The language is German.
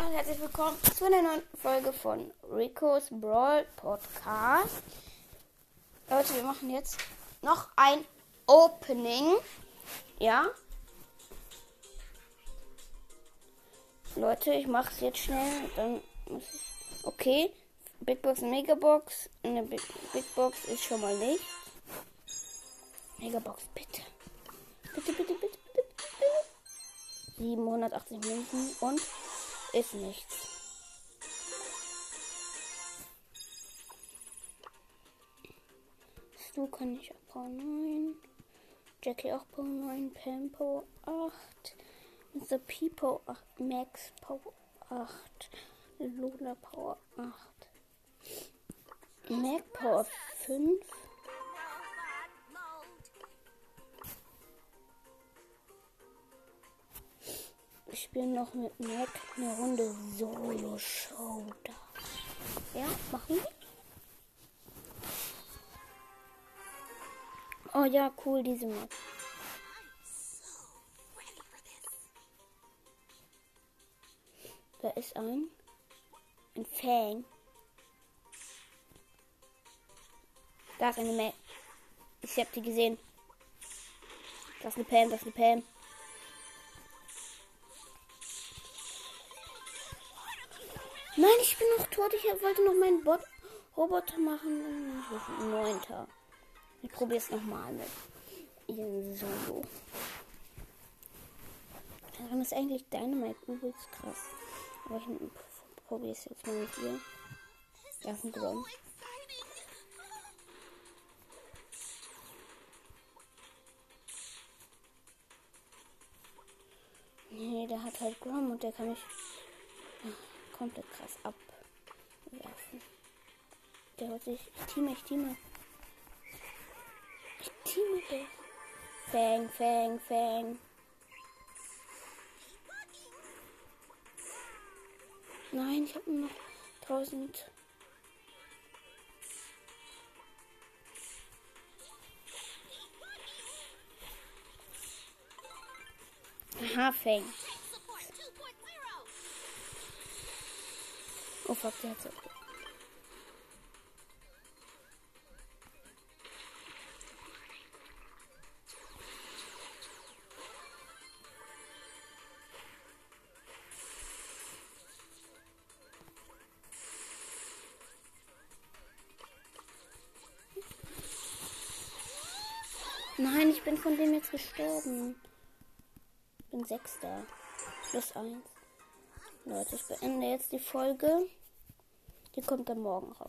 Hallo und herzlich willkommen zu einer neuen Folge von Rico's Brawl Podcast. Leute, wir machen jetzt noch ein Opening. Ja. Leute, ich mache es jetzt schnell. Dann muss ich. Okay. Big Box Megabox. In der Big, Big Box ist schon mal nichts. Megabox, bitte. Bitte, bitte, bitte, bitte, bitte. 780 Münzen und ist nichts. Stu kann ich auch Power 9. Jackie auch Power 9. Pam Power 8. Mr. P Power 8. Max Power 8. Lola Power 8. Mac Power 5. Ich spiele noch mit Mac eine Runde Solo Showdown. Ja, machen wir. Oh ja, cool, diese Map. Da ist ein, ein Fang. Da ist eine Map. Ich hab die gesehen. Das ist eine Pam, das ist eine Pam. Nein, ich bin noch tot. Ich wollte noch meinen Bot Roboter machen. Neunter. Ich probiere es nochmal mit ihren Solo. Daran ist eigentlich Dynamite übelst krass. Aber ich probiere es jetzt mal mit ihr. Ja, Grom. Nee, der hat halt Grom und der kann mich komplett krass abwerfen. Der holt sich. Ich teame, ich teame. Ich teame der. Fang, Fang, Fang. Nein, ich habe nur noch 1000. Aha, Fang. Oh fuck, der hat so. Nein, ich bin von dem jetzt gestorben. Ich bin Sechster. Plus eins. Leute, ich beende jetzt die Folge. Die kommt dann morgen raus.